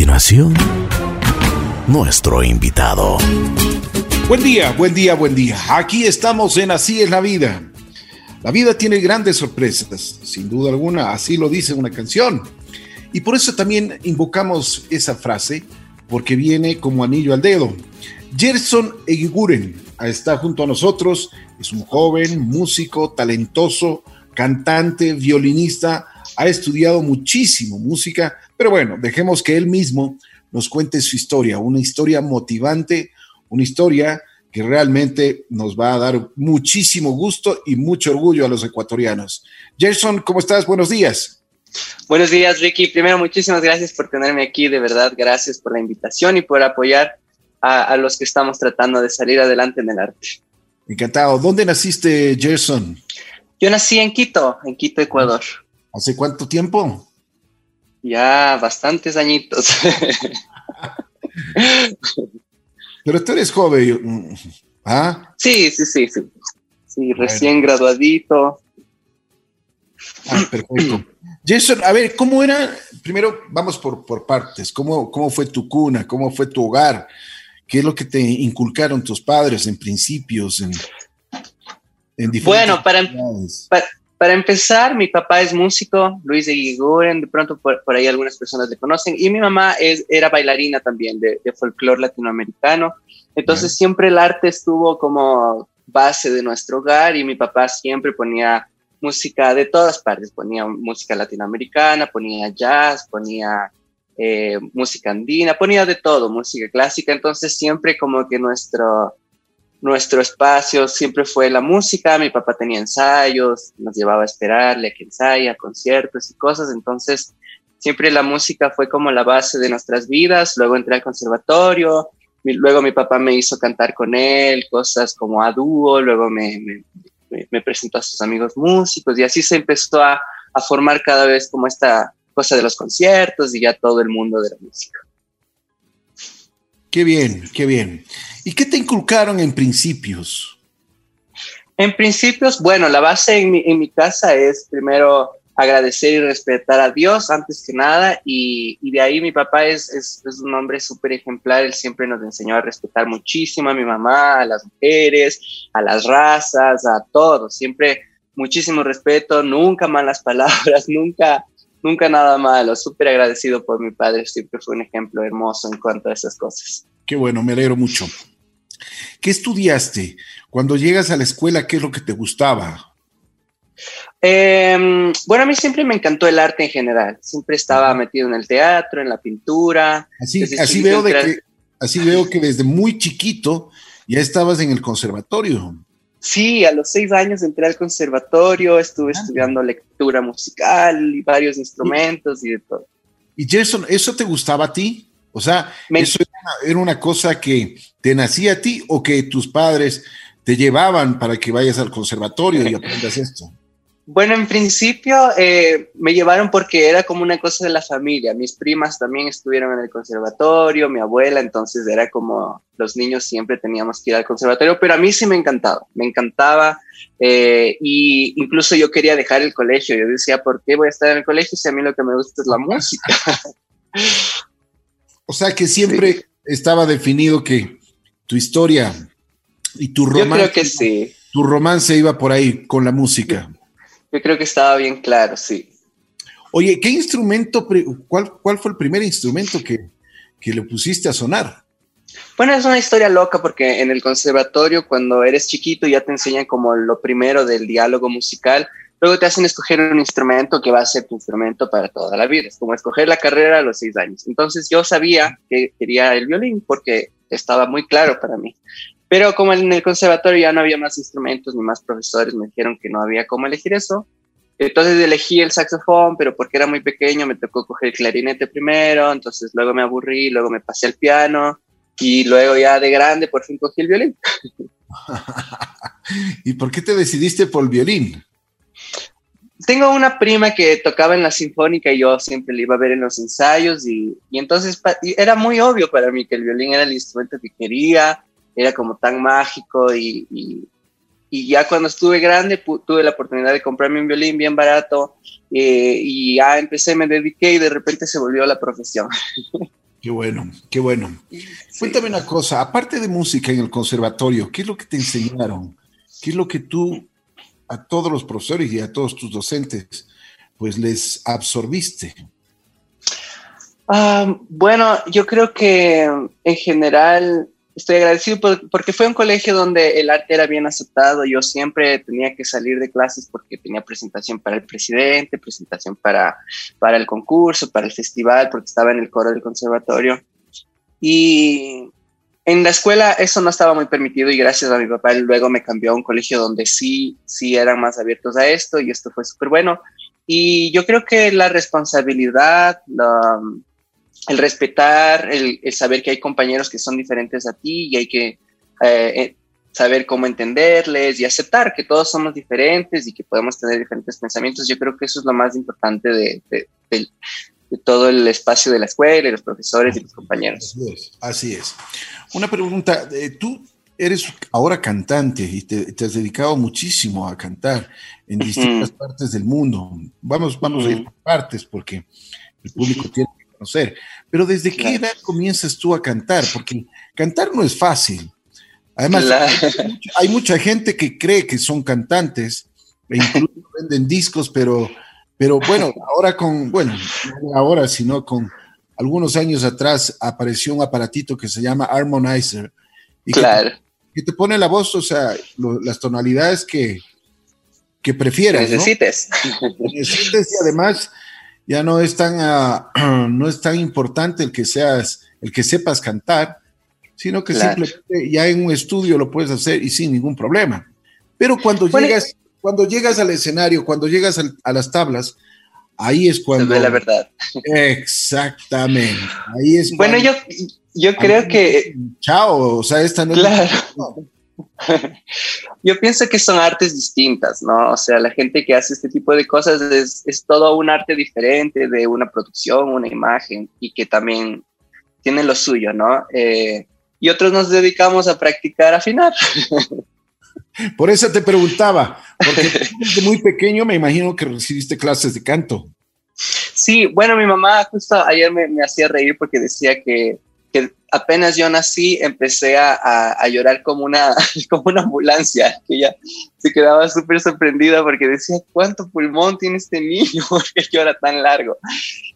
continuación, nuestro invitado. Buen día, buen día, buen día. Aquí estamos en Así es la vida. La vida tiene grandes sorpresas, sin duda alguna, así lo dice una canción. Y por eso también invocamos esa frase, porque viene como anillo al dedo. Gerson Eguiguren está junto a nosotros, es un joven músico talentoso, cantante, violinista, ha estudiado muchísimo música, pero bueno, dejemos que él mismo nos cuente su historia, una historia motivante, una historia que realmente nos va a dar muchísimo gusto y mucho orgullo a los ecuatorianos. Gerson, ¿cómo estás? Buenos días. Buenos días, Ricky. Primero, muchísimas gracias por tenerme aquí, de verdad, gracias por la invitación y por apoyar a, a los que estamos tratando de salir adelante en el arte. Encantado. ¿Dónde naciste, Gerson? Yo nací en Quito, en Quito, Ecuador. ¿Hace cuánto tiempo? Ya bastantes añitos. Pero tú eres joven, ¿ah? Sí, sí, sí, sí. Sí, recién graduadito. Ah, perfecto. Jason, a ver, ¿cómo era? Primero, vamos por, por partes. ¿Cómo, ¿Cómo fue tu cuna? ¿Cómo fue tu hogar? ¿Qué es lo que te inculcaron tus padres en principios? En, en bueno, para, para, para, empezar, mi papá es músico, Luis de Guiguren, de pronto por, por, ahí algunas personas le conocen, y mi mamá es, era bailarina también de, de folclore latinoamericano. Entonces, siempre el arte estuvo como base de nuestro hogar y mi papá siempre ponía música de todas partes, ponía música latinoamericana, ponía jazz, ponía eh, música andina, ponía de todo, música clásica, entonces siempre como que nuestro, nuestro espacio siempre fue la música, mi papá tenía ensayos, nos llevaba a esperarle a que ensaya, conciertos y cosas, entonces siempre la música fue como la base de nuestras vidas, luego entré al conservatorio, luego mi papá me hizo cantar con él, cosas como a dúo, luego me, me, presentó a sus amigos músicos y así se empezó a, a formar cada vez como esta cosa de los conciertos y ya todo el mundo de la música. Qué bien, qué bien. ¿Y qué te inculcaron en principios? En principios, bueno, la base en mi, en mi casa es primero agradecer y respetar a Dios antes que nada y, de ahí mi papá es, es, es un hombre súper ejemplar, él siempre nos enseñó a respetar muchísimo a mi mamá, a las mujeres, a las razas, a todos, siempre muchísimo respeto, nunca malas palabras, nunca nunca nada malo, súper agradecido por mi padre, siempre fue un ejemplo hermoso en cuanto a esas cosas. Qué bueno, me alegro mucho. ¿Qué estudiaste? Cuando llegas a la escuela, ¿qué es lo que te gustaba? Eh, bueno, a mí siempre me encantó el arte en general, siempre estaba metido en el teatro, en la pintura. Así, así veo, de que, así veo que desde muy chiquito ya estabas en el conservatorio. Sí, a los seis años entré al conservatorio, estuve ah, estudiando lectura musical y varios instrumentos y de todo. ¿Y Jason, eso te gustaba a ti? O sea, Me... ¿eso era una, era una, cosa que te nacía a ti o que tus padres te llevaban para que vayas al conservatorio y aprendas esto? Bueno, en principio eh, me llevaron porque era como una cosa de la familia. Mis primas también estuvieron en el conservatorio, mi abuela, entonces era como los niños siempre teníamos que ir al conservatorio, pero a mí sí me encantaba, me encantaba. Eh, y incluso yo quería dejar el colegio. Yo decía, ¿por qué voy a estar en el colegio si a mí lo que me gusta es la música? o sea que siempre sí. estaba definido que tu historia y tu romance. Yo creo que sí. Tu romance iba por ahí con la música. Yo creo que estaba bien claro, sí. Oye, ¿qué instrumento, cuál, cuál fue el primer instrumento que, que le pusiste a sonar? Bueno, es una historia loca porque en el conservatorio, cuando eres chiquito, ya te enseñan como lo primero del diálogo musical. Luego te hacen escoger un instrumento que va a ser tu instrumento para toda la vida. Es como escoger la carrera a los seis años. Entonces yo sabía que quería el violín porque estaba muy claro para mí. Pero como en el conservatorio ya no había más instrumentos ni más profesores, me dijeron que no había cómo elegir eso. Entonces elegí el saxofón, pero porque era muy pequeño me tocó coger el clarinete primero, entonces luego me aburrí, luego me pasé al piano y luego ya de grande por fin cogí el violín. ¿Y por qué te decidiste por el violín? Tengo una prima que tocaba en la sinfónica y yo siempre le iba a ver en los ensayos y, y entonces y era muy obvio para mí que el violín era el instrumento que quería, era como tan mágico y, y, y ya cuando estuve grande tuve la oportunidad de comprarme un violín bien barato eh, y ya empecé, me dediqué y de repente se volvió la profesión. Qué bueno, qué bueno. Cuéntame una cosa, aparte de música en el conservatorio, ¿qué es lo que te enseñaron? ¿Qué es lo que tú a todos los profesores y a todos tus docentes, pues les absorbiste? Ah, bueno, yo creo que en general estoy agradecido porque fue un colegio donde el arte era bien aceptado. Yo siempre tenía que salir de clases porque tenía presentación para el presidente, presentación para, para el concurso, para el festival, porque estaba en el coro del conservatorio. Y en la escuela eso no estaba muy permitido y gracias a mi papá luego me cambió a un colegio donde sí, sí eran más abiertos a esto y esto fue súper bueno. Y yo creo que la responsabilidad, la, el respetar, el, saber que hay compañeros que son diferentes a ti y hay que eh, eh, saber cómo entenderles y aceptar que todos somos diferentes y que podemos tener diferentes pensamientos. Yo creo que eso es lo más importante de, todo el espacio de la escuela y los profesores y los compañeros. Así es. Así es. Una pregunta, eh, tú eres ahora cantante y te, has dedicado muchísimo a cantar en distintas partes del mundo. Vamos, vamos a ir por partes porque el público tiene pero ¿desde qué edad comienzas tú a cantar? Porque cantar no es fácil. Además, hay, mucha, gente que cree que son cantantes e incluso venden discos, pero, pero bueno, ahora con, bueno, no ahora, sino con algunos años atrás apareció un aparatito que se llama Harmonizer. Y claro. Que, te pone la voz, o sea, las tonalidades que, que prefieras. Necesites. Necesites y además ya no es tan, ah, no es tan importante el que seas, el que sepas cantar, sino que simplemente ya en un estudio lo puedes hacer y sin ningún problema. Pero cuando llegas, cuando llegas al escenario, cuando llegas a las tablas, ahí es cuando. Se ve la verdad. Exactamente. Ahí es bueno, yo, yo creo que. Chao, o sea, esta no claro. Yo pienso que son artes distintas, ¿no? O sea, la gente que hace este tipo de cosas es, es todo un arte diferente de una producción, una imagen y que también tiene lo suyo, ¿no? Eh, y otros nos dedicamos a practicar afinar. Por eso te preguntaba, porque desde muy pequeño me imagino que recibiste clases de canto. Sí, bueno, mi mamá justo ayer me, me hacía reír porque decía que apenas yo nací empecé a, a, llorar como una, como una ambulancia, que ella se quedaba súper sorprendida porque decía, ¿cuánto pulmón tiene este niño? que llora tan largo?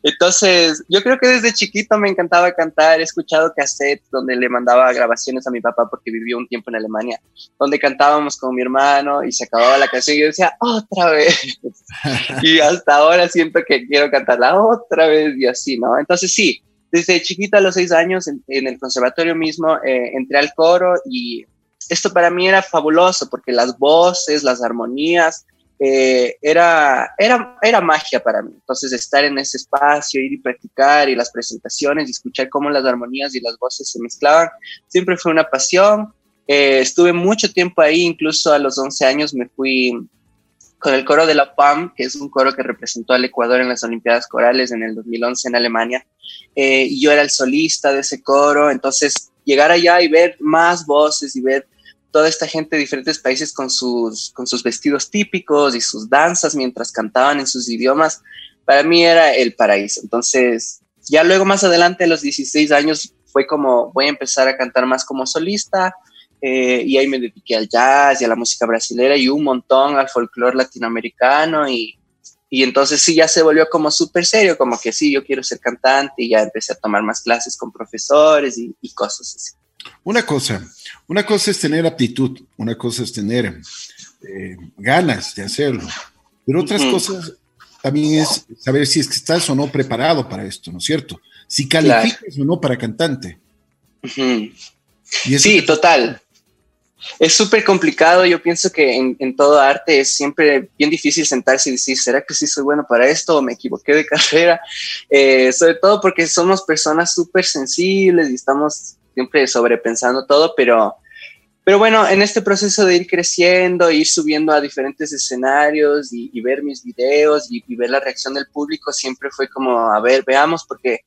Entonces, yo creo que desde chiquito me encantaba cantar, he escuchado cassettes donde le mandaba grabaciones a mi papá porque vivió un tiempo en Alemania, donde cantábamos con mi hermano y se acababa la canción y yo decía, otra vez. y hasta ahora siento que quiero cantarla otra vez y así, ¿no? Entonces sí, desde chiquita a los seis años en, el conservatorio mismo eh, entré al coro y esto para mí era fabuloso porque las voces, las armonías, eh, era, era, era magia para mí. Entonces estar en ese espacio, ir y practicar y las presentaciones y escuchar cómo las armonías y las voces se mezclaban, siempre fue una pasión. Eh, estuve mucho tiempo ahí, incluso a los 11 años me fui con el coro de la PAM, que es un coro que representó al Ecuador en las Olimpiadas Corales en el 2011 en Alemania. Eh, y yo era el solista de ese coro, entonces llegar allá y ver más voces y ver toda esta gente de diferentes países con sus, con sus vestidos típicos y sus danzas mientras cantaban en sus idiomas, para mí era el paraíso. Entonces, ya luego más adelante, a los 16 años, fue como voy a empezar a cantar más como solista, eh, y ahí me dediqué al jazz y a la música brasilera y un montón al folclore latinoamericano y, y entonces sí ya se volvió como súper serio, como que sí, yo quiero ser cantante y ya empecé a tomar más clases con profesores y, cosas así. Una cosa, una cosa es tener aptitud, una cosa es tener eh, ganas de hacerlo, pero otras cosas también es saber si es que estás o no preparado para esto, ¿no es cierto? Si calificas o no para cantante. sí, total es súper complicado. Yo pienso que en, todo arte es siempre bien difícil sentarse y decir, ¿será que sí soy bueno para esto o me equivoqué de carrera? Eh, sobre todo porque somos personas súper sensibles y estamos siempre sobrepensando todo, pero, pero bueno, en este proceso de ir creciendo, ir subiendo a diferentes escenarios y, ver mis videos y, y ver la reacción del público, siempre fue como, a ver, veamos, porque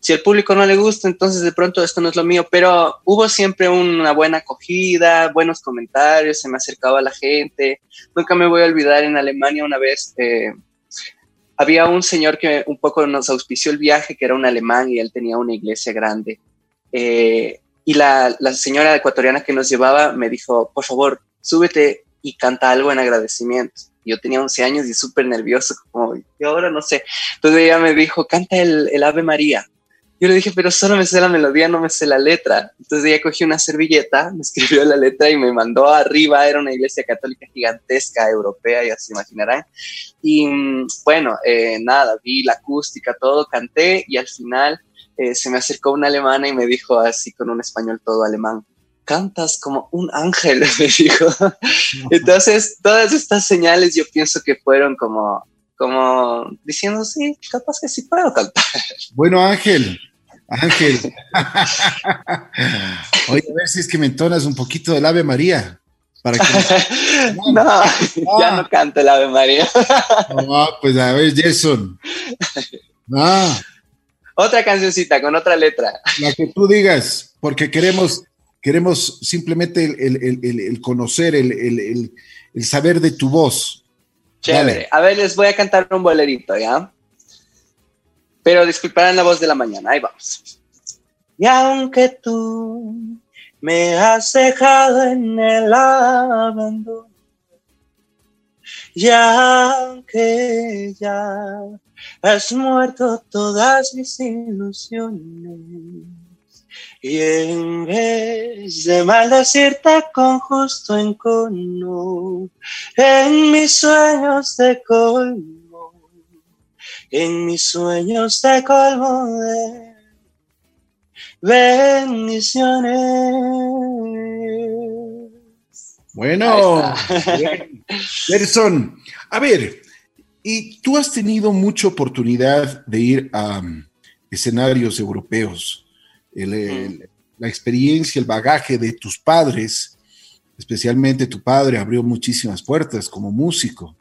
si al público no le gusta, entonces de pronto esto no es lo mío, pero hubo siempre una buena acogida, buenos comentarios, se me acercaba la gente. Nunca me voy a olvidar en Alemania una vez, eh, había un señor que un poco nos auspició el viaje, que era un alemán y él tenía una iglesia grande. Eh, y la, la, señora ecuatoriana que nos llevaba me dijo, por favor, súbete y canta algo en agradecimiento. Yo tenía 11 años y súper nervioso, como, y ahora no sé. Entonces ella me dijo, canta el, el Ave María. Yo le dije, pero solo me sé la melodía, no me sé la letra. Entonces ella cogió una servilleta, me escribió la letra y me mandó arriba. Era una iglesia católica gigantesca, europea, ya se imaginarán. Y mm, bueno, eh, nada, vi la acústica, todo, canté y al final eh, se me acercó una alemana y me dijo así con un español todo alemán, cantas como un ángel, me dijo. Entonces, todas estas señales yo pienso que fueron como, como diciendo, sí, capaz que sí puedo cantar. Bueno, Ángel, Ángel. Oye, a ver si es que me entonas un poquito del Ave María. Para no, ya no canto el Ave María. no, pues a ver, Jason. Otra cancioncita con otra letra. La que tú digas, porque queremos, queremos simplemente el, conocer, el, saber de tu voz. Chévere. A ver, les voy a cantar un bolerito, ¿ya? Pero disculparán la voz de la mañana, ahí vamos. Y aunque tú me has dejado en el abandono, y aunque ya has muerto todas mis ilusiones, y en vez de maldecirte con justo encono, en mis sueños de colmo, en mis sueños te colmo de bendiciones. Bueno, Gerson, a ver, y tú has tenido mucha oportunidad de ir a um, escenarios europeos. la experiencia, el bagaje de tus padres, especialmente tu padre, abrió muchísimas puertas como músico.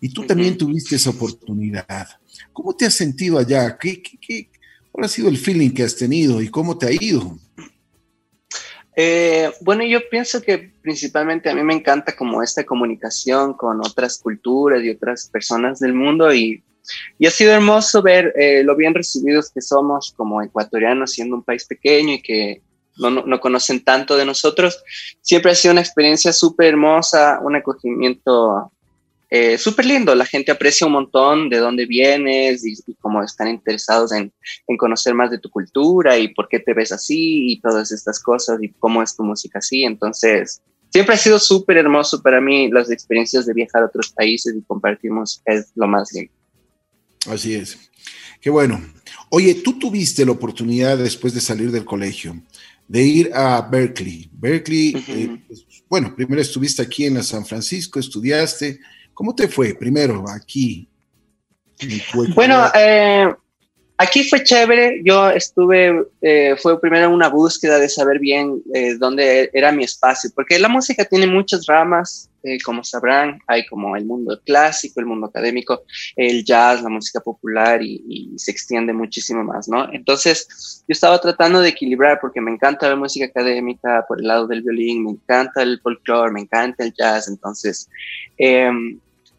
Y tú también tuviste esa oportunidad. ¿Cómo te has sentido allá? ¿Qué, cuál ha sido el feeling que has tenido y cómo te ha ido? Eh, bueno, yo pienso que principalmente a mí me encanta como esta comunicación con otras culturas y otras personas del mundo y, y ha sido hermoso ver eh, lo bien recibidos que somos como ecuatorianos siendo un país pequeño y que no, no, no conocen tanto de nosotros. Siempre ha sido una experiencia súper hermosa, un acogimiento eh, súper lindo, la gente aprecia un montón de dónde vienes y, cómo están interesados en, en, conocer más de tu cultura y por qué te ves así y todas estas cosas y cómo es tu música así. Entonces, siempre ha sido súper hermoso para mí las experiencias de viajar a otros países y compartir música, es lo más lindo. Así es. Qué bueno. Oye, tú tuviste la oportunidad después de salir del colegio de ir a Berkeley. Berkeley, eh, bueno, primero estuviste aquí en San Francisco, estudiaste, ¿Cómo te fue primero aquí? Bueno, eh, aquí fue chévere. Yo estuve, eh, fue primero una búsqueda de saber bien eh, dónde era mi espacio, porque la música tiene muchas ramas, como sabrán, hay como el mundo clásico, el mundo académico, el jazz, la música popular y, y, se extiende muchísimo más, ¿no? Entonces, yo estaba tratando de equilibrar porque me encanta la música académica por el lado del violín, me encanta el folclore, me encanta el jazz, entonces...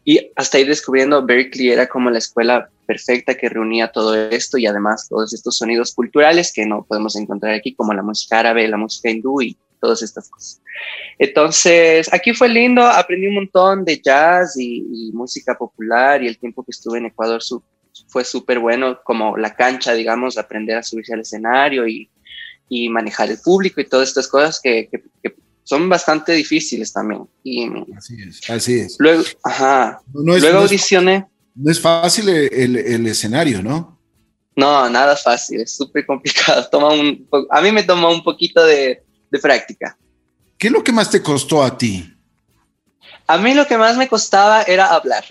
Y hasta ir descubriendo Berkeley era como la escuela perfecta que reunía todo esto y además todos estos sonidos culturales que no podemos encontrar aquí, como la música árabe, la música hindú y todas estas cosas. Entonces, aquí fue lindo, aprendí un montón de jazz y, música popular y el tiempo que estuve en Ecuador fue súper bueno, como la cancha, digamos, aprender a subirse al escenario y, y manejar el público y todas estas cosas que, que, que son bastante difíciles también. Y, así es, así es. Luego, ajá, luego audicioné. No es fácil el, el, escenario, ¿no? No, nada fácil, es súper complicado. Toma un, a mí me tomó un poquito de, de práctica. ¿Qué es lo que más te costó a ti? A mí lo que más me costaba era hablar.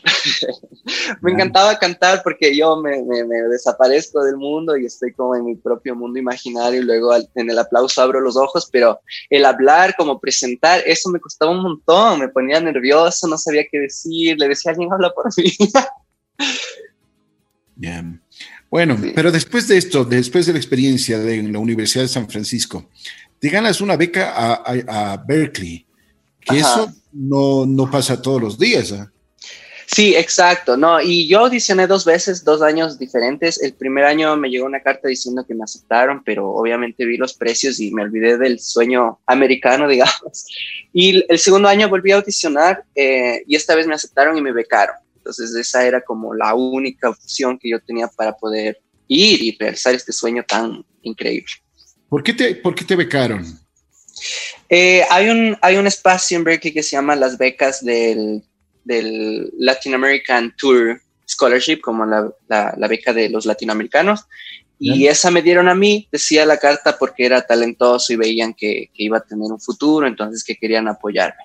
me encantaba cantar porque yo me, me, desaparezco del mundo y estoy como en mi propio mundo imaginario y luego en el aplauso abro los ojos, pero el hablar, como presentar, eso me costaba un montón, me ponía nervioso, no sabía qué decir, le decía a alguien, habla por mí. Bien. Bueno, pero después de esto, después de la experiencia de la Universidad de San Francisco, te ganas una beca a, a Berkeley, que eso no, no pasa todos los días. ¿eh? Sí, exacto, no, y yo audicioné dos veces, dos años diferentes. El primer año me llegó una carta diciendo que me aceptaron, pero obviamente vi los precios y me olvidé del sueño americano, digamos. Y el segundo año volví a audicionar eh, y esta vez me aceptaron y me becaron. Entonces esa era como la única opción que yo tenía para poder ir y realizar este sueño tan increíble. ¿Por qué te, por qué te becaron? Eh, hay, un, hay un espacio en Berkeley que se llama las becas del del Latin American Tour Scholarship, como la, la, beca de los latinoamericanos. Y esa me dieron a mí, decía la carta, porque era talentoso y veían que, que, iba a tener un futuro, entonces que querían apoyarme.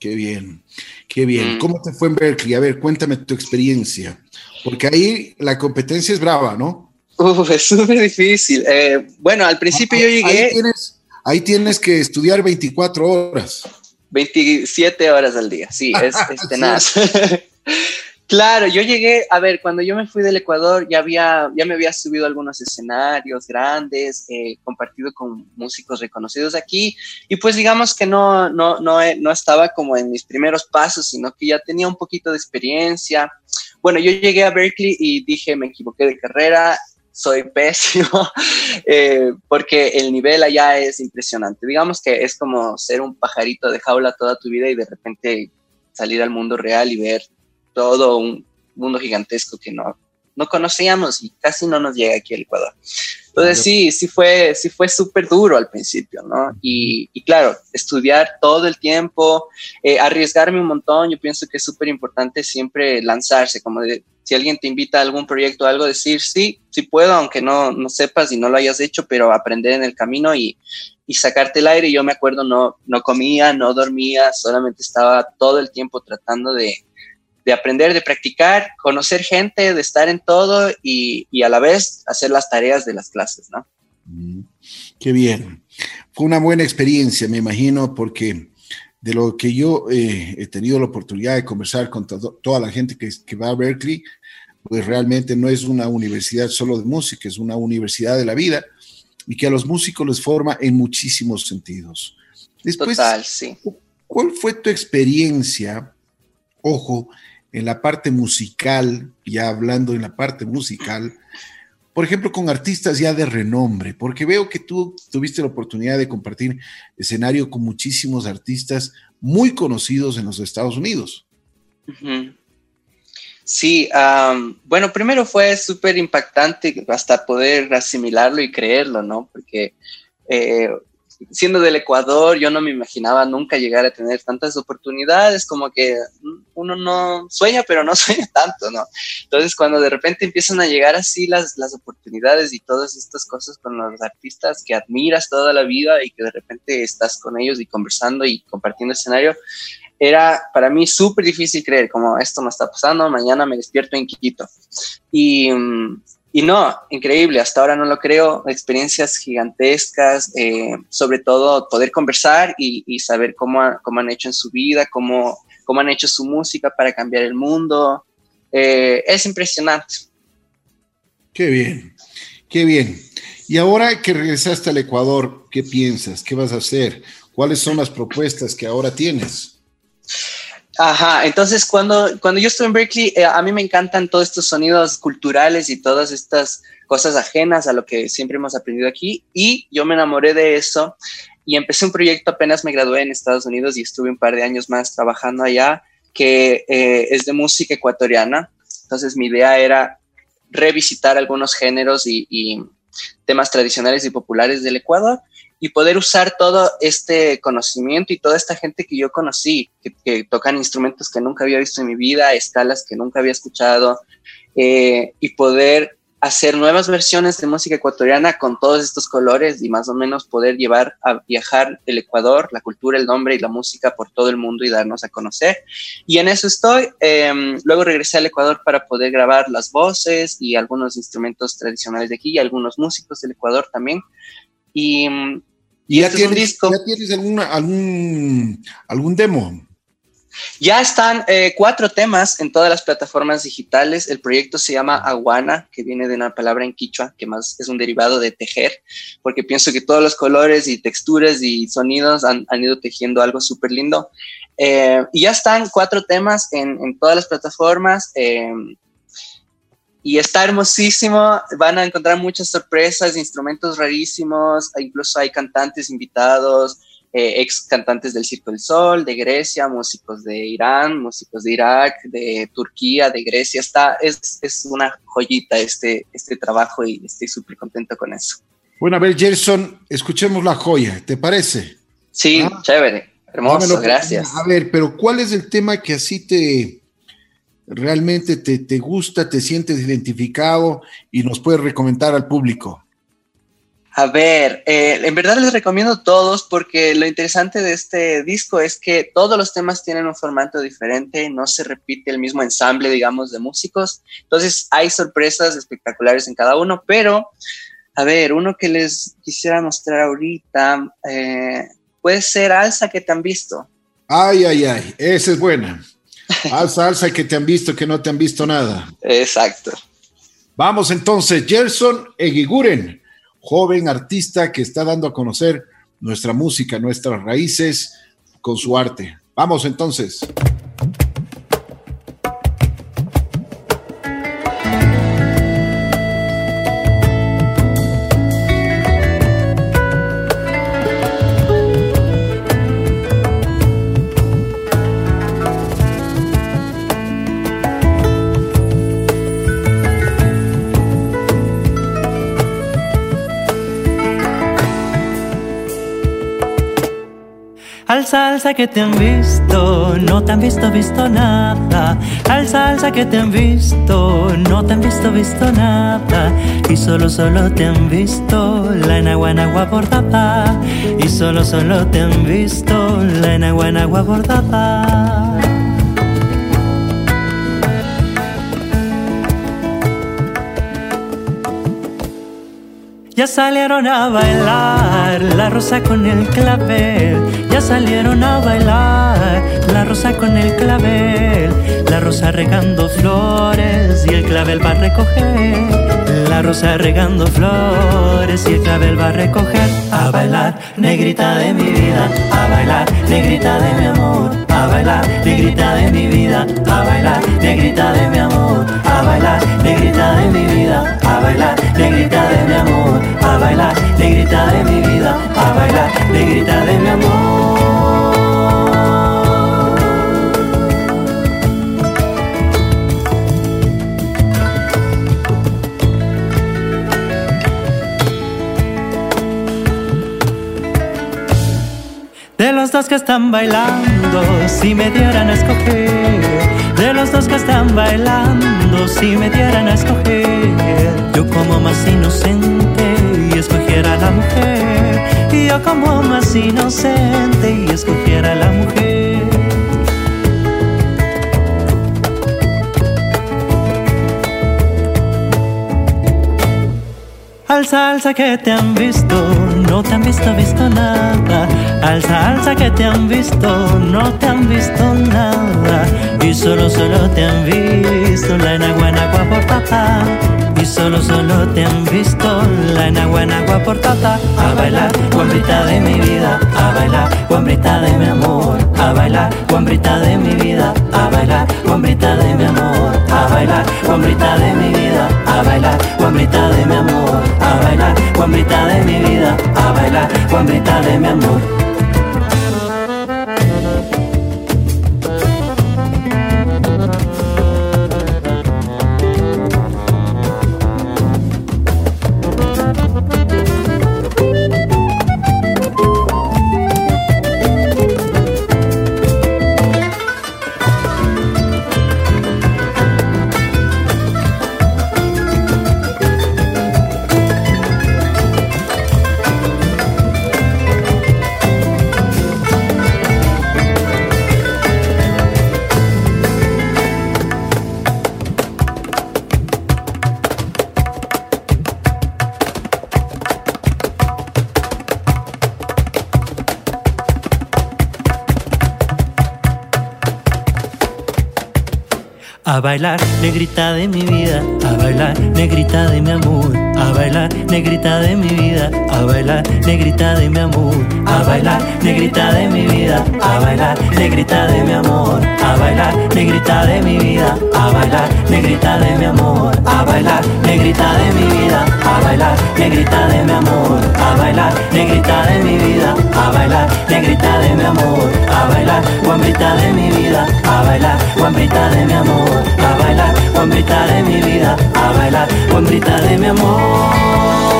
Qué bien, qué bien. Mm. ¿Cómo te fue en Berkeley? A ver, cuéntame tu experiencia, porque ahí la competencia es brava, ¿no? Uf, es súper difícil. Eh, bueno, al principio yo llegué... Ahí tienes, ahí tienes que estudiar 24 horas. 27 horas al día, sí, es, es tenaz. claro, yo llegué, a ver, cuando yo me fui del Ecuador ya, había, ya me había subido a algunos escenarios grandes, eh, compartido con músicos reconocidos aquí, y pues digamos que no, no, no, no estaba como en mis primeros pasos, sino que ya tenía un poquito de experiencia. Bueno, yo llegué a Berkeley y dije, me equivoqué de carrera, soy pésimo, eh, porque el nivel allá es impresionante. Digamos que es como ser un pajarito de jaula toda tu vida y de repente salir al mundo real y ver todo un mundo gigantesco que no, no conocíamos y casi no nos llega aquí al Ecuador. Entonces sí, sí fue, sí fue súper duro al principio, ¿no? Y, claro, estudiar todo el tiempo, eh, arriesgarme un montón, yo pienso que es súper importante siempre lanzarse, como de, si alguien te invita a algún proyecto o algo, decir sí, sí puedo, aunque no, no sepas y no lo hayas hecho, pero aprender en el camino y, y sacarte el aire. Yo me acuerdo, no, no comía, no dormía, solamente estaba todo el tiempo tratando de, de aprender, de practicar, conocer gente, de estar en todo y, y, a la vez hacer las tareas de las clases, ¿no? Mm, qué bien. Fue una buena experiencia, me imagino, porque de lo que yo eh, he tenido la oportunidad de conversar con toda la gente que, que, va a Berkeley, pues realmente no es una universidad solo de música, es una universidad de la vida y que a los músicos les forma en muchísimos sentidos. Después, Total, sí. ¿Cuál fue tu experiencia, ojo, en la parte musical, ya hablando en la parte musical, por ejemplo, con artistas ya de renombre, porque veo que tú tuviste la oportunidad de compartir escenario con muchísimos artistas muy conocidos en los Estados Unidos. Sí, bueno, primero fue súper impactante hasta poder asimilarlo y creerlo, ¿no? Porque eh, siendo del Ecuador, yo no me imaginaba nunca llegar a tener tantas oportunidades, como que uno no sueña, pero no sueña tanto, ¿no? Entonces, cuando de repente empiezan a llegar así las, las oportunidades y todas estas cosas con los artistas que admiras toda la vida y que de repente estás con ellos y conversando y compartiendo escenario, era para mí súper difícil creer, como esto me está pasando, mañana me despierto en Quito. Y, y no, increíble, hasta ahora no lo creo, experiencias gigantescas, eh, sobre todo poder conversar y, saber cómo, cómo, han hecho en su vida, cómo, cómo han hecho su música para cambiar el mundo. Eh, es impresionante. Qué bien, qué bien. Y ahora que regresaste al Ecuador, ¿qué piensas? ¿Qué vas a hacer? ¿Cuáles son las propuestas que ahora tienes? Ajá, entonces cuando, cuando yo estuve en Berkeley, eh, a mí me encantan todos estos sonidos culturales y todas estas cosas ajenas a lo que siempre hemos aprendido aquí y yo me enamoré de eso y empecé un proyecto apenas me gradué en Estados Unidos y estuve un par de años más trabajando allá que eh, es de música ecuatoriana. Entonces mi idea era revisitar algunos géneros y, y temas tradicionales y populares del Ecuador y poder usar todo este conocimiento y toda esta gente que yo conocí, que, tocan instrumentos que nunca había visto en mi vida, escalas que nunca había escuchado, eh, y poder hacer nuevas versiones de música ecuatoriana con todos estos colores y más o menos poder llevar a viajar el Ecuador, la cultura, el nombre y la música por todo el mundo y darnos a conocer. Y en eso estoy. Em, luego regresé al Ecuador para poder grabar las voces y algunos instrumentos tradicionales de aquí y algunos músicos del Ecuador también. Y ¿Y ya, este tienes, ¿Ya tienes algún, algún demo? Ya están eh, cuatro temas en todas las plataformas digitales. El proyecto se llama Aguana, que viene de una palabra en quichua, que más es un derivado de tejer, porque pienso que todos los colores y texturas y sonidos han, ido tejiendo algo súper lindo. Eh, y ya están cuatro temas en, en todas las plataformas. Eh, y está hermosísimo. Van a encontrar muchas sorpresas, instrumentos rarísimos, incluso hay cantantes invitados, eh, ex cantantes del Circo del Sol, de Grecia, músicos de Irán, músicos de Irak, de Turquía, de Grecia. Está, es, es una joyita este, este trabajo y estoy súper contento con eso. Bueno, a ver, Gerson, escuchemos la joya, ¿te parece? Sí, ah. chévere, hermoso, gracias. A ver, pero ¿cuál es el tema que así te realmente te, te gusta, te sientes identificado y nos puedes recomendar al público? A ver, eh, en verdad les recomiendo todos porque lo interesante de este disco es que todos los temas tienen un formato diferente, no se repite el mismo ensamble, digamos, de músicos. Entonces hay sorpresas espectaculares en cada uno, pero, a ver, uno que les quisiera mostrar ahorita eh, puede ser Alza que te han visto. Ay, ay, ay, esa es buena. Alza, alza que te han visto, que no te han visto nada. Exacto. Vamos entonces, Gerson Eguiguren joven artista que está dando a conocer nuestra música, nuestras raíces con su arte. Vamos entonces. Salsa que te han visto, no te han visto, visto nada. Al salsa que te han visto, no te han visto, visto nada. Y solo, solo te han visto la enagua, enagua bordada. Y solo, solo te han visto la enagua, enagua bordada. Ya salieron a bailar la rosa con el clavel. Ya salieron a bailar la rosa con el clavel. La rosa regando flores y el clavel va a recoger. La rosa regando flores y el clavel va a recoger. A bailar, negrita de mi vida. A bailar, negrita de mi amor. A bailar, negrita de mi vida. A bailar, negrita de mi amor. A bailar, negrita de mi vida. A bailar, negrita de mi amor a bailar, negrita de mi vida, a bailar, negrita de mi amor. Los dos que están bailando, si me dieran a escoger, de los dos que están bailando, si me dieran a escoger, yo como más inocente y escogiera a la mujer. Y yo como más inocente y escogiera a la mujer. Alza, alza que te han visto, no te han visto, visto nada. Alza, alza que te han visto, no te han visto nada. Y solo, solo te han visto la enagua, enagua por papá. Y solo, solo te han visto la enagua por tata. A bailar, guambrita de mi vida. A bailar, guambrita de mi amor. A bailar, guambrita de mi vida. A bailar, guambrita de mi amor. A bailar, guambrita de mi vida. A bailar, guambrita de mi amor. A bailar, guambrita de mi vida. A bailar, guambrita de mi amor. A bailar, negrita de mi vida, a bailar, negrita de mi amor, a bailar, negrita de mi vida, a bailar, negrita de mi amor, a bailar, negrita de mi vida, a bailar, negrita de mi amor, a bailar, negrita de mi vida, a bailar, negrita de mi amor, a bailar, negrita de mi vida, a bailar, negrita de mi amor, a bailar, negrita de mi vida, a bailar, negrita de mi amor, a bailar, guambrita de mi vida, a bailar, guambrita de mi amor a bailar, guambrita de mi vida, a bailar, guambrita de mi amor.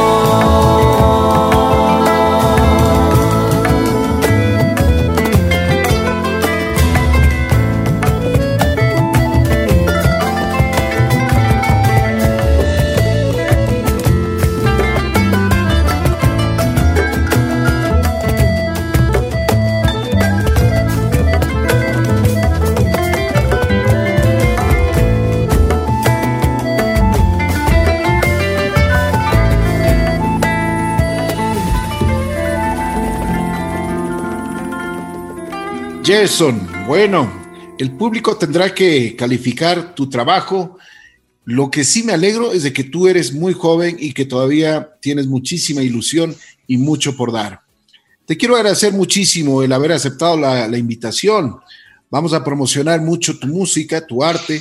Jason, bueno, el público tendrá que calificar tu trabajo. Lo que sí me alegro es de que tú eres muy joven y que todavía tienes muchísima ilusión y mucho por dar. Te quiero agradecer muchísimo el haber aceptado la, invitación. Vamos a promocionar mucho tu música, tu arte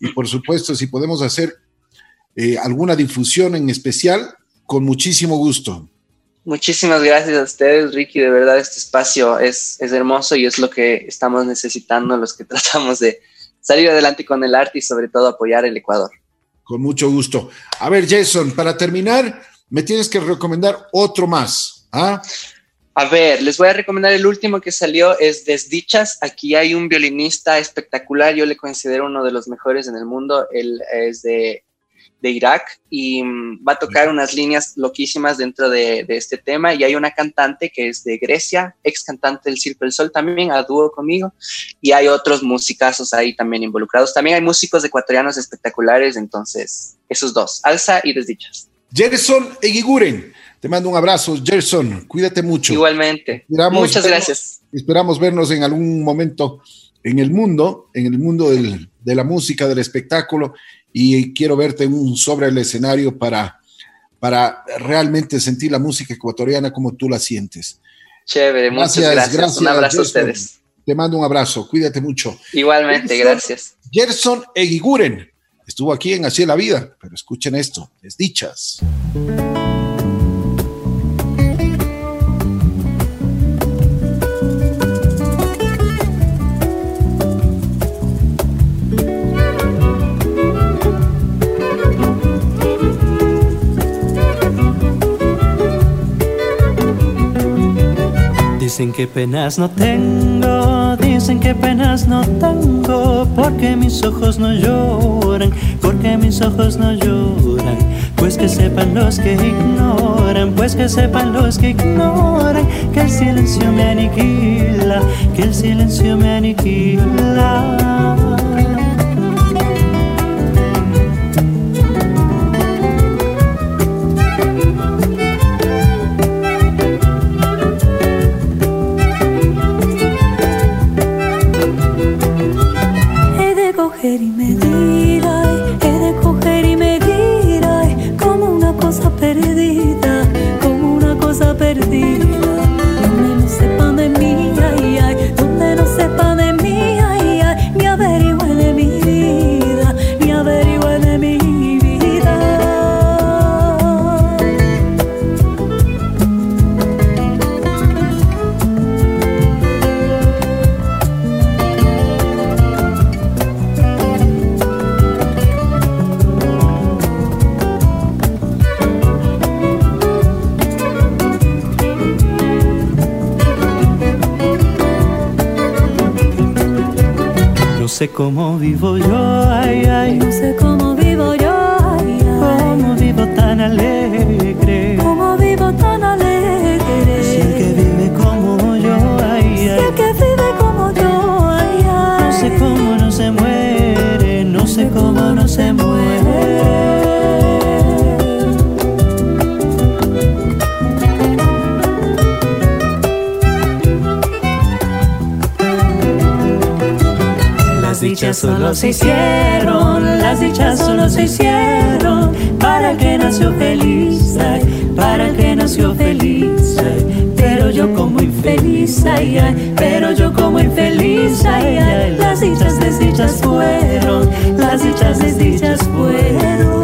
y por supuesto si podemos hacer eh, alguna difusión en especial, con muchísimo gusto. Muchísimas gracias a ustedes, Ricky. De verdad, este espacio es, es hermoso y es lo que estamos necesitando los que tratamos de salir adelante con el arte y sobre todo apoyar el Ecuador. Con mucho gusto. A ver, Jason, para terminar, me tienes que recomendar otro más. ¿ah? A ver, les voy a recomendar el último que salió, es Desdichas. Aquí hay un violinista espectacular, yo le considero uno de los mejores en el mundo. Él es de de Irak y mm, va a tocar unas líneas loquísimas dentro de, este tema y hay una cantante que es de Grecia, ex cantante del Circo del Sol también, a dúo conmigo y hay otros musicazos ahí también involucrados. También hay músicos ecuatorianos espectaculares, entonces esos dos, Alza y Desdichas. Gerson Eguiguren, te mando un abrazo, Gerson, cuídate mucho. Igualmente. Muchas gracias. Esperamos vernos en algún momento en el mundo, en el mundo de la música, del espectáculo y quiero verte un, sobre el escenario para, para realmente sentir la música ecuatoriana como tú la sientes. Chévere, muchas gracias. un abrazo a ustedes. Te mando un abrazo, cuídate mucho. Igualmente, gracias. Gerson Eguiguren estuvo aquí en Así la Vida, pero escuchen esto, desdichas. Dicen que penas no tengo, dicen que penas no tengo, porque mis ojos no lloran, porque mis ojos no lloran. Pues que sepan los que ignoran, pues que sepan los que ignoran, que el silencio me aniquila, que el silencio me aniquila. Cómo vivo yo, ay, ay. Dichas solo se hicieron, las dichas solo se hicieron para que nació feliz, para que nació feliz. pero yo como infeliz, ay, pero yo como infeliz, ay, las dichas desdichas fueron, las dichas desdichas fueron.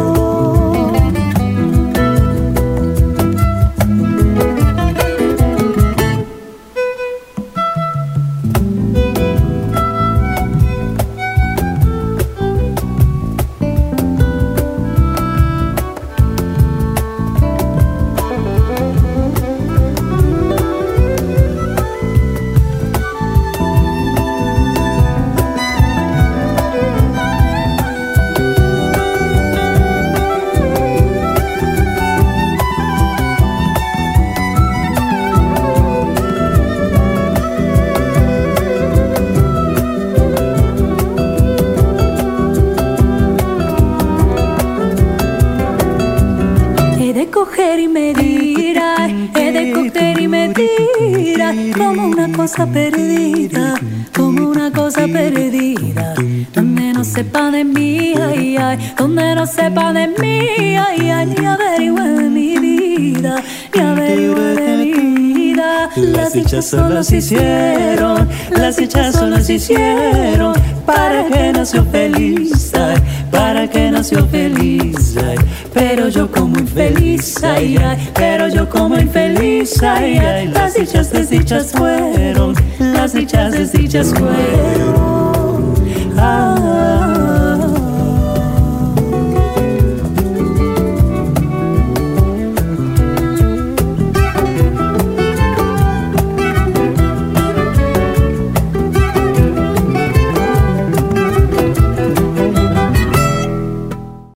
Cosa perdida, como una cosa perdida, donde no sepa de mí, ay, ay, donde no sepa de mí, ay, ay, ni averigüe de mi vida, ni averigüe de mi vida. Las dichas solo se hicieron, las dichas solo se hicieron, para que nació feliz, ay, para que nació feliz, ay, pero yo como infeliz, ay, ay, pero yo como infeliz, ay, ay, las dichas desdichas fueron, las dichas desdichas fueron. Ay,